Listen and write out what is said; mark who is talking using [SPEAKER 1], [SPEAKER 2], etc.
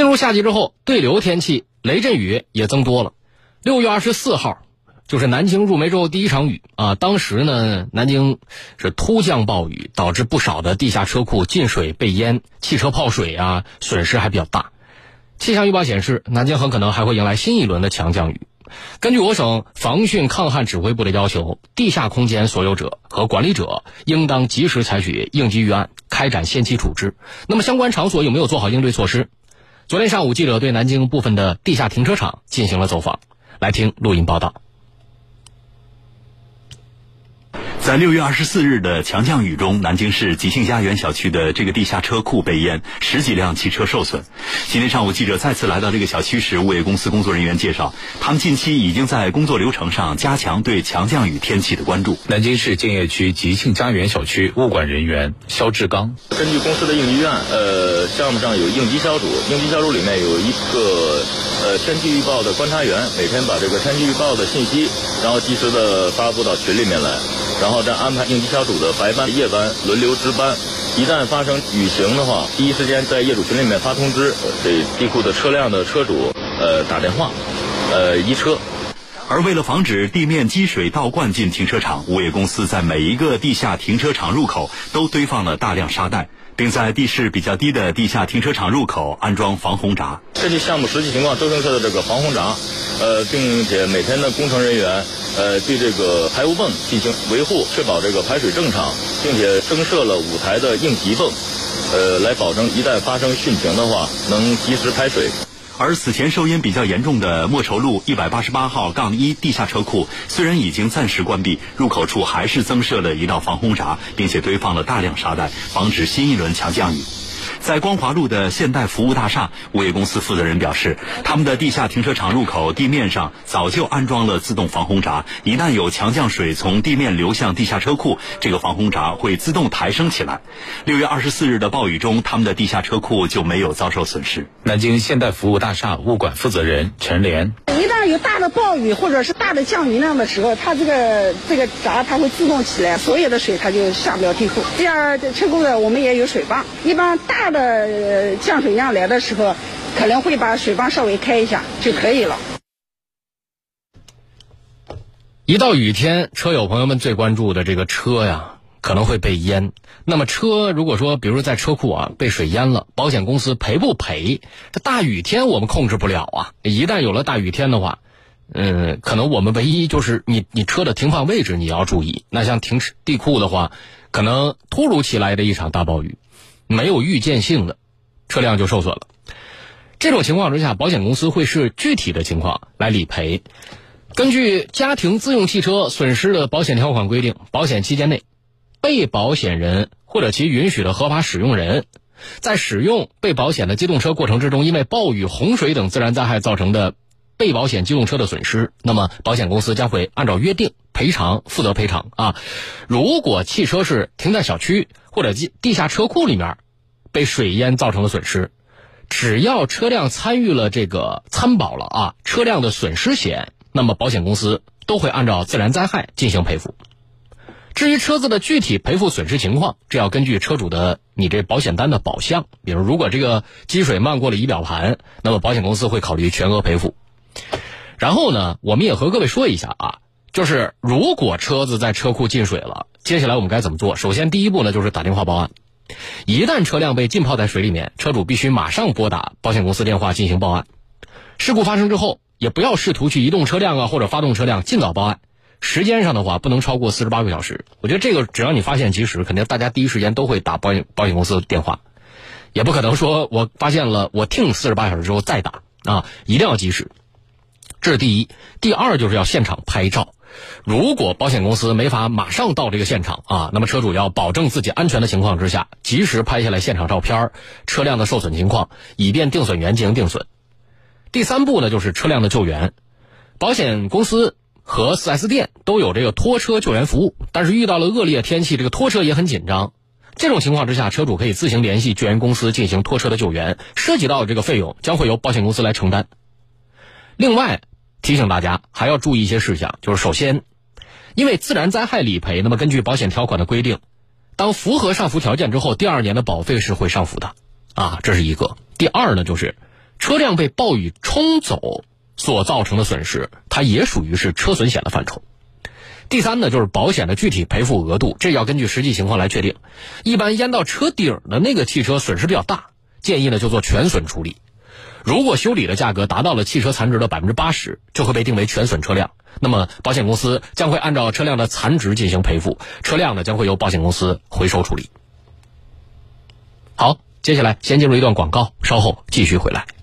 [SPEAKER 1] 进入夏季之后，对流天气，雷阵雨也增多了。六月二十四号，就是南京入梅之后第一场雨啊。当时呢，南京是突降暴雨，导致不少的地下车库进水被淹，汽车泡水啊，损失还比较大。气象预报显示，南京很可能还会迎来新一轮的强降雨。根据我省防汛抗旱指挥部的要求，地下空间所有者和管理者应当及时采取应急预案，开展限期处置。那么，相关场所有没有做好应对措施？昨天上午，记者对南京部分的地下停车场进行了走访，来听录音报道。
[SPEAKER 2] 在六月二十四日的强降雨中，南京市吉庆家园小区的这个地下车库被淹，十几辆汽车受损。今天上午，记者再次来到这个小区时，物业公司工作人员介绍，他们近期已经在工作流程上加强对强降雨天气的关注。
[SPEAKER 3] 南京市建邺区吉庆家园小区物管人员肖志刚，
[SPEAKER 4] 根据公司的应急预案，呃，项目上有应急小组，应急小组里面有一个呃天气预报的观察员，每天把这个天气预报的信息，然后及时的发布到群里面来。然后再安排应急小组的白班、夜班轮流值班，一旦发生雨情的话，第一时间在业主群里面发通知，给地库的车辆的车主呃打电话，呃移车。
[SPEAKER 2] 而为了防止地面积水倒灌进停车场，物业公司在每一个地下停车场入口都堆放了大量沙袋。并在地势比较低的地下停车场入口安装防洪闸。
[SPEAKER 4] 根据项目实际情况，周程车的这个防洪闸，呃，并且每天的工程人员，呃，对这个排污泵进行维护，确保这个排水正常，并且增设了五台的应急泵，呃，来保证一旦发生汛情的话，能及时排水。
[SPEAKER 2] 而此前受淹比较严重的莫愁路一百八十八号杠一地下车库，虽然已经暂时关闭，入口处还是增设了一道防洪闸，并且堆放了大量沙袋，防止新一轮强降雨。在光华路的现代服务大厦，物业公司负责人表示，他们的地下停车场入口地面上早就安装了自动防洪闸，一旦有强降水从地面流向地下车库，这个防洪闸会自动抬升起来。六月二十四日的暴雨中，他们的地下车库就没有遭受损失。
[SPEAKER 3] 南京现代服务大厦物管负责人陈莲。
[SPEAKER 5] 一旦有大的暴雨或者是大的降雨量的时候，它这个这个闸它会自动起来，所有的水它就下不了地库。第二，车库的我们也有水泵，一般大的降水量来的时候，可能会把水泵稍微开一下就可以了。
[SPEAKER 1] 一到雨天，车友朋友们最关注的这个车呀，可能会被淹。那么车如果说，比如说在车库啊被水淹了，保险公司赔不赔？这大雨天我们控制不了啊！一旦有了大雨天的话，嗯，可能我们唯一就是你你车的停放位置你要注意。那像停地库的话，可能突如其来的一场大暴雨，没有预见性的，车辆就受损了。这种情况之下，保险公司会视具体的情况来理赔。根据家庭自用汽车损失的保险条款规定，保险期间内，被保险人。或者其允许的合法使用人，在使用被保险的机动车过程之中，因为暴雨、洪水等自然灾害造成的被保险机动车的损失，那么保险公司将会按照约定赔偿，负责赔偿啊。如果汽车是停在小区或者地地下车库里面，被水淹造成的损失，只要车辆参与了这个参保了啊车辆的损失险，那么保险公司都会按照自然灾害进行赔付。至于车子的具体赔付损失情况，这要根据车主的你这保险单的保项。比如，如果这个积水漫过了仪表盘，那么保险公司会考虑全额赔付。然后呢，我们也和各位说一下啊，就是如果车子在车库进水了，接下来我们该怎么做？首先，第一步呢就是打电话报案。一旦车辆被浸泡在水里面，车主必须马上拨打保险公司电话进行报案。事故发生之后，也不要试图去移动车辆啊或者发动车辆，尽早报案。时间上的话，不能超过四十八个小时。我觉得这个只要你发现及时，肯定大家第一时间都会打保险保险公司电话，也不可能说我发现了我听四十八小时之后再打啊，一定要及时。这是第一，第二就是要现场拍照。如果保险公司没法马上到这个现场啊，那么车主要保证自己安全的情况之下，及时拍下来现场照片、车辆的受损情况，以便定损员进行定损。第三步呢，就是车辆的救援，保险公司。和 4S 店都有这个拖车救援服务，但是遇到了恶劣天气，这个拖车也很紧张。这种情况之下，车主可以自行联系救援公司进行拖车的救援，涉及到这个费用将会由保险公司来承担。另外提醒大家还要注意一些事项，就是首先，因为自然灾害理赔，那么根据保险条款的规定，当符合上浮条件之后，第二年的保费是会上浮的，啊，这是一个。第二呢，就是车辆被暴雨冲走所造成的损失，它也属于是车损险的范畴。第三呢，就是保险的具体赔付额度，这要根据实际情况来确定。一般淹到车顶的那个汽车损失比较大，建议呢就做全损处理。如果修理的价格达到了汽车残值的百分之八十，就会被定为全损车辆。那么保险公司将会按照车辆的残值进行赔付，车辆呢将会由保险公司回收处理。好，接下来先进入一段广告，稍后继续回来。